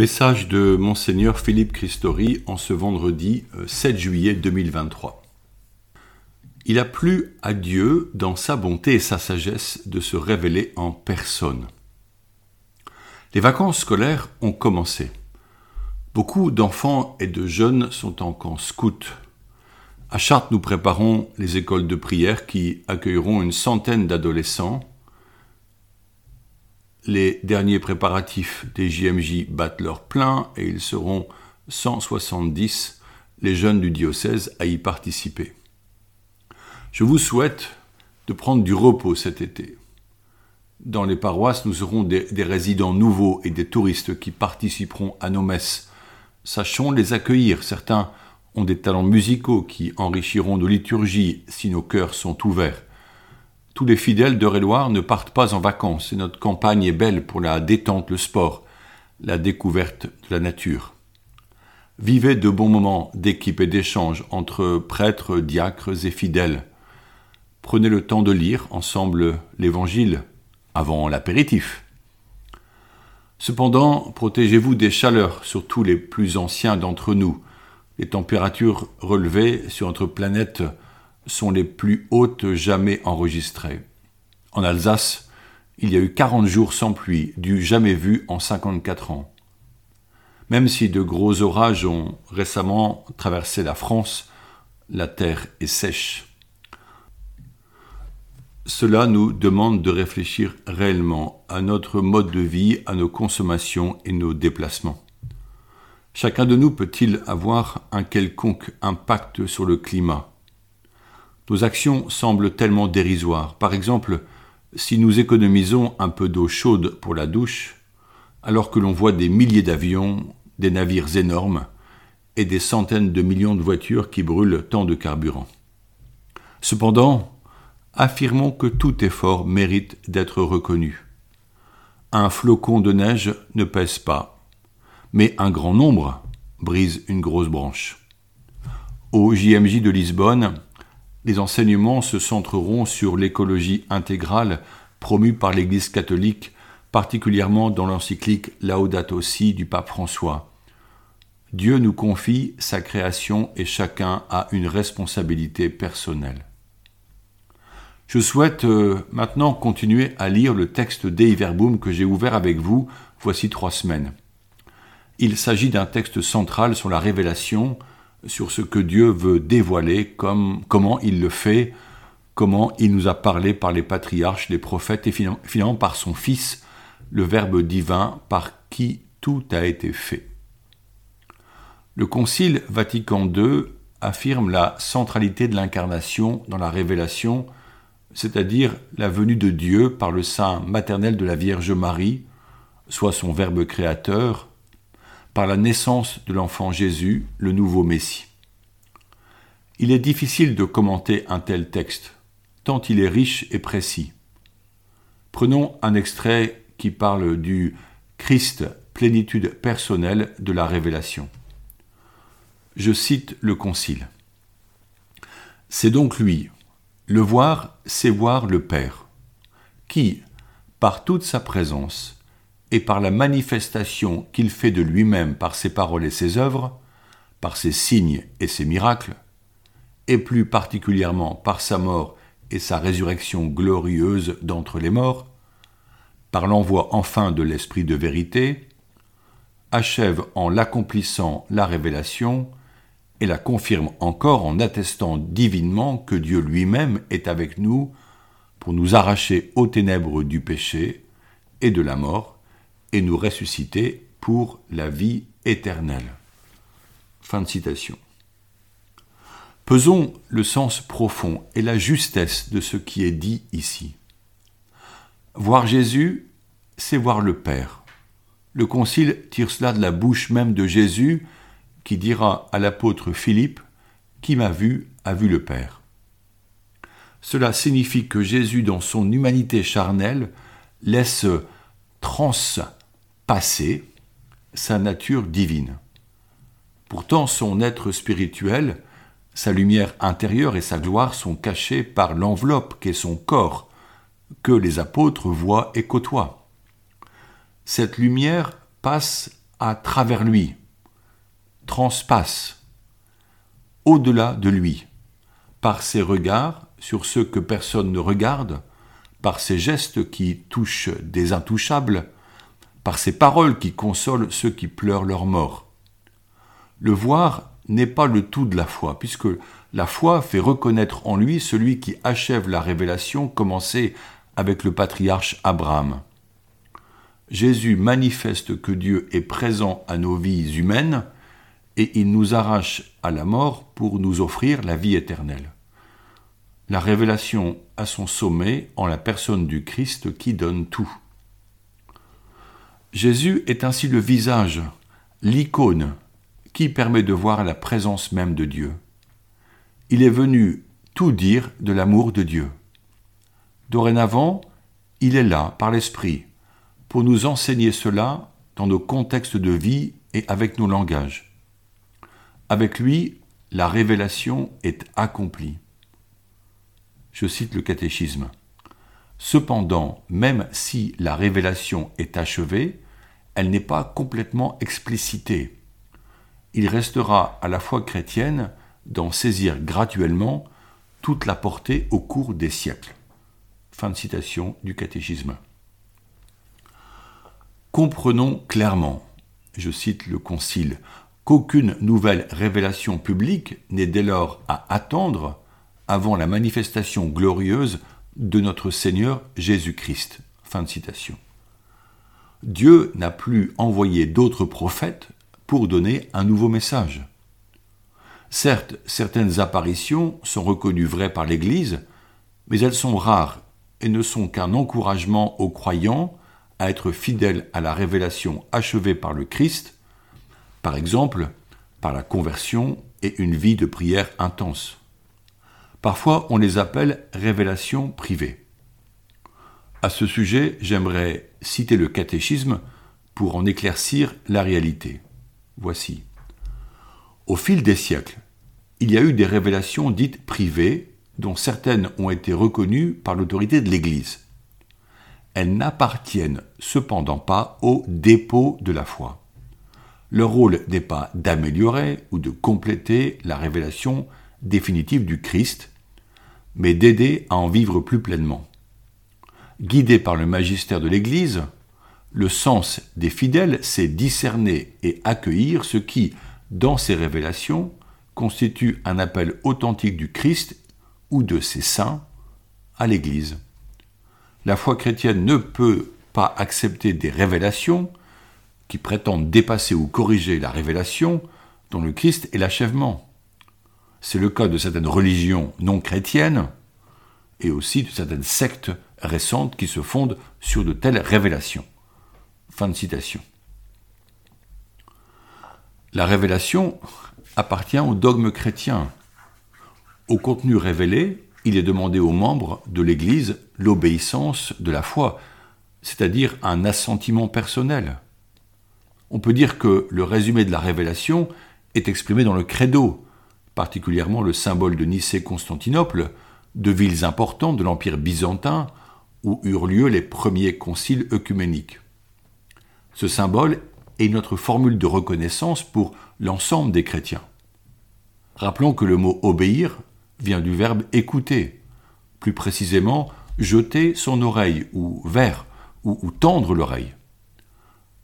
Message de Monseigneur Philippe Christori en ce vendredi 7 euh, juillet 2023. Il a plu à Dieu, dans sa bonté et sa sagesse, de se révéler en personne. Les vacances scolaires ont commencé. Beaucoup d'enfants et de jeunes sont en camp scout. À Chartres, nous préparons les écoles de prière qui accueilleront une centaine d'adolescents. Les derniers préparatifs des JMJ battent leur plein et ils seront 170 les jeunes du diocèse à y participer. Je vous souhaite de prendre du repos cet été. Dans les paroisses, nous aurons des, résidents nouveaux et des touristes qui participeront à nos messes Sachons les accueillir. Certains ont des talents musicaux qui enrichiront nos liturgies si nos cœurs sont ouverts. Tous les fidèles de Réloir ne partent pas en vacances et notre campagne est belle pour la détente, le sport, la découverte de la nature. Vivez de bons moments d'équipe et d'échange entre prêtres, diacres et fidèles. Prenez le temps de lire ensemble l'Évangile avant l'apéritif. Cependant, protégez-vous des chaleurs, surtout les plus anciens d'entre nous. Les températures relevées sur notre planète sont les plus hautes jamais enregistrées. En Alsace, il y a eu 40 jours sans pluie, du jamais vu en 54 ans. Même si de gros orages ont récemment traversé la France, la terre est sèche. Cela nous demande de réfléchir réellement à notre mode de vie, à nos consommations et nos déplacements. Chacun de nous peut-il avoir un quelconque impact sur le climat? Nos actions semblent tellement dérisoires. Par exemple, si nous économisons un peu d'eau chaude pour la douche, alors que l'on voit des milliers d'avions, des navires énormes et des centaines de millions de voitures qui brûlent tant de carburant. Cependant, affirmons que tout effort mérite d'être reconnu. Un flocon de neige ne pèse pas, mais un grand nombre brise une grosse branche. Au JMJ de Lisbonne, les enseignements se centreront sur l'écologie intégrale promue par l'Église catholique, particulièrement dans l'encyclique Laudato Si du pape François. Dieu nous confie sa création et chacun a une responsabilité personnelle. Je souhaite euh, maintenant continuer à lire le texte Dei Verbum que j'ai ouvert avec vous voici trois semaines. Il s'agit d'un texte central sur la révélation, sur ce que Dieu veut dévoiler, comme, comment il le fait, comment il nous a parlé par les patriarches, les prophètes et finalement par son Fils, le Verbe divin par qui tout a été fait. Le Concile Vatican II affirme la centralité de l'incarnation dans la révélation c'est-à-dire la venue de Dieu par le sein maternel de la Vierge Marie, soit son Verbe créateur, par la naissance de l'enfant Jésus, le nouveau Messie. Il est difficile de commenter un tel texte, tant il est riche et précis. Prenons un extrait qui parle du Christ, plénitude personnelle de la révélation. Je cite le Concile. C'est donc lui, le voir, c'est voir le Père, qui, par toute sa présence et par la manifestation qu'il fait de lui-même par ses paroles et ses œuvres, par ses signes et ses miracles, et plus particulièrement par sa mort et sa résurrection glorieuse d'entre les morts, par l'envoi enfin de l'Esprit de vérité, achève en l'accomplissant la révélation et la confirme encore en attestant divinement que Dieu lui-même est avec nous pour nous arracher aux ténèbres du péché et de la mort et nous ressusciter pour la vie éternelle. Fin de citation. Pesons le sens profond et la justesse de ce qui est dit ici. Voir Jésus, c'est voir le Père. Le Concile tire cela de la bouche même de Jésus, qui dira à l'apôtre Philippe, Qui m'a vu a vu le Père. Cela signifie que Jésus, dans son humanité charnelle, laisse transpasser sa nature divine. Pourtant, son être spirituel, sa lumière intérieure et sa gloire sont cachés par l'enveloppe qu'est son corps, que les apôtres voient et côtoient. Cette lumière passe à travers lui, transpasse, au-delà de lui, par ses regards sur ceux que personne ne regarde, par ses gestes qui touchent des intouchables, par ses paroles qui consolent ceux qui pleurent leur mort. Le voir n'est pas le tout de la foi, puisque la foi fait reconnaître en lui celui qui achève la révélation commencée avec le patriarche Abraham. Jésus manifeste que Dieu est présent à nos vies humaines et il nous arrache à la mort pour nous offrir la vie éternelle. La révélation a son sommet en la personne du Christ qui donne tout. Jésus est ainsi le visage, l'icône, qui permet de voir la présence même de Dieu. Il est venu tout dire de l'amour de Dieu. Dorénavant, il est là, par l'Esprit, pour nous enseigner cela dans nos contextes de vie et avec nos langages. Avec lui, la révélation est accomplie. Je cite le catéchisme. Cependant, même si la révélation est achevée, elle n'est pas complètement explicitée. Il restera à la foi chrétienne d'en saisir graduellement toute la portée au cours des siècles. Fin de citation du catéchisme. Comprenons clairement, je cite le Concile, qu'aucune nouvelle révélation publique n'est dès lors à attendre avant la manifestation glorieuse de notre Seigneur Jésus-Christ. Dieu n'a plus envoyé d'autres prophètes pour donner un nouveau message. Certes, certaines apparitions sont reconnues vraies par l'Église, mais elles sont rares et ne sont qu'un encouragement aux croyants à être fidèle à la révélation achevée par le Christ, par exemple par la conversion et une vie de prière intense. Parfois, on les appelle révélations privées. À ce sujet, j'aimerais citer le catéchisme pour en éclaircir la réalité. Voici. Au fil des siècles, il y a eu des révélations dites privées, dont certaines ont été reconnues par l'autorité de l'Église elles n'appartiennent cependant pas au dépôt de la foi. Leur rôle n'est pas d'améliorer ou de compléter la révélation définitive du Christ, mais d'aider à en vivre plus pleinement. Guidé par le magistère de l'Église, le sens des fidèles, c'est discerner et accueillir ce qui, dans ces révélations, constitue un appel authentique du Christ ou de ses saints à l'Église la foi chrétienne ne peut pas accepter des révélations qui prétendent dépasser ou corriger la révélation dont le Christ est l'achèvement. C'est le cas de certaines religions non chrétiennes et aussi de certaines sectes récentes qui se fondent sur de telles révélations. Fin de citation. La révélation appartient au dogme chrétien. Au contenu révélé, il est demandé aux membres de l'Église l'obéissance de la foi, c'est-à-dire un assentiment personnel. On peut dire que le résumé de la révélation est exprimé dans le credo, particulièrement le symbole de Nicée-Constantinople, de villes importantes de l'Empire byzantin où eurent lieu les premiers conciles œcuméniques. Ce symbole est notre formule de reconnaissance pour l'ensemble des chrétiens. Rappelons que le mot obéir vient du verbe écouter, plus précisément jeter son oreille ou vers ou, tendre l'oreille.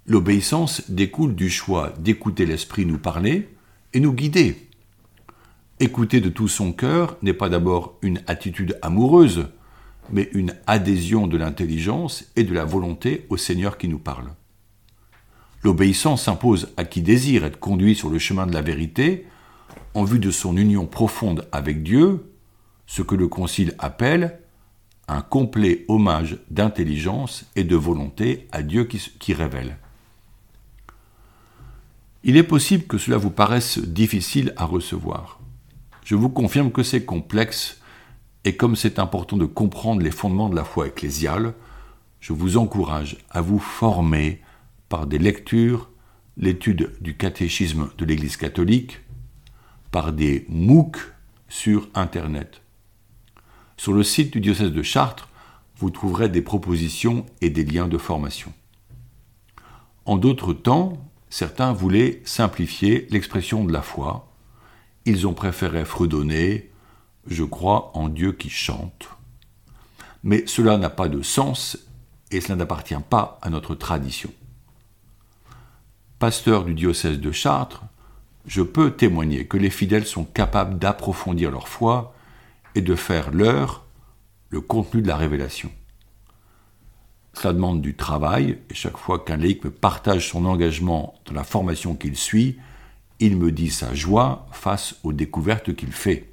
L'obéissance découle du choix d'écouter l'Esprit nous parler et nous guider. Écouter de tout son cœur n'est pas d'abord une attitude amoureuse, mais une adhésion de l'intelligence et de la volonté au Seigneur qui nous parle. L'obéissance s'impose à qui désire être conduit sur le chemin de la vérité en vue de son union profonde avec Dieu, ce que le Concile appelle un complet hommage d'intelligence et de volonté à Dieu qui, révèle. Il est possible que cela vous paraisse difficile à recevoir. Je vous confirme que c'est complexe et comme c'est important de comprendre les fondements de la foi ecclésiale, je vous encourage à vous former par des lectures, l'étude du catéchisme de l'Église catholique, par des MOOC sur Internet. Sur le site du diocèse de Chartres, vous trouverez des propositions et des liens de formation. En d'autres temps, certains voulaient simplifier l'expression de la foi. Ils ont préféré fredonner Je crois en Dieu qui chante. Mais cela n'a pas de sens et cela n'appartient pas à notre tradition. Pasteur du diocèse de Chartres, je peux témoigner que les fidèles sont capables d'approfondir leur foi et de faire leur le contenu de la révélation. Cela demande du travail, et chaque fois qu'un laïc partage son engagement dans la formation qu'il suit, il me dit sa joie face aux découvertes qu'il fait.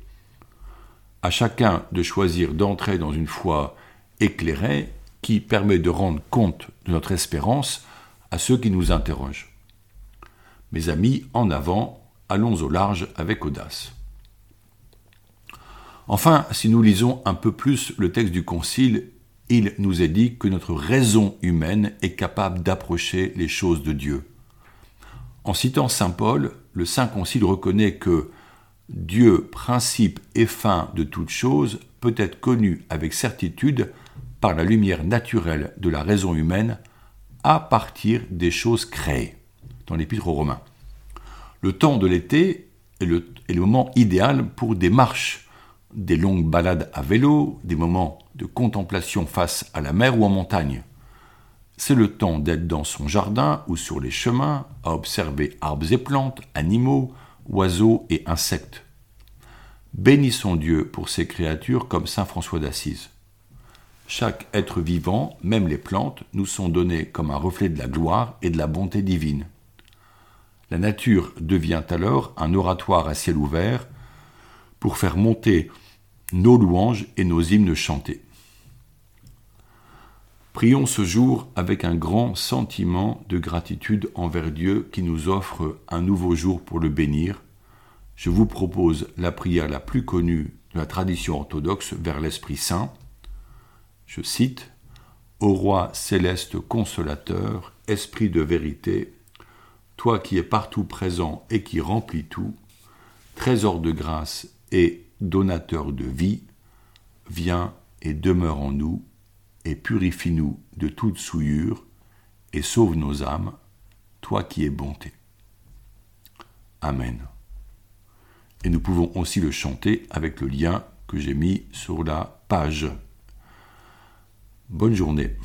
À chacun de choisir d'entrer dans une foi éclairée qui permet de rendre compte de notre espérance à ceux qui nous interrogent. Mes amis, en avant, allons au large avec audace. Enfin, si nous lisons un peu plus le texte du Concile, il nous est dit que notre raison humaine est capable d'approcher les choses de Dieu. En citant Saint Paul, le Saint Concile reconnaît que Dieu, principe et fin de toute chose, peut être connu avec certitude par la lumière naturelle de la raison humaine à partir des choses créées, dans l'Épître aux Romains. Le temps de l'été est le, est le moment idéal pour des marches, des longues balades à vélo, des moments de contemplation face à la mer ou en montagne. C'est le temps d'être dans son jardin ou sur les chemins, à observer arbres et plantes, animaux, oiseaux et insectes. Bénissons Dieu pour ces créatures comme Saint François d'Assise. Chaque être vivant, même les plantes, nous sont donnés comme un reflet de la gloire et de la bonté divine. La nature devient alors un oratoire à ciel ouvert pour faire monter nos louanges et nos hymnes chantés. Prions ce jour avec un grand sentiment de gratitude envers Dieu qui nous offre un nouveau jour pour le bénir. Je vous propose la prière la plus connue de la tradition orthodoxe vers l'Esprit Saint. Je cite Ô roi céleste consolateur, esprit de vérité, toi qui es partout présent et qui remplis tout, trésor de grâce et donateur de vie, viens et demeure en nous, et purifie-nous de toute souillure, et sauve nos âmes, toi qui es bonté. Amen. Et nous pouvons aussi le chanter avec le lien que j'ai mis sur la page. Bonne journée.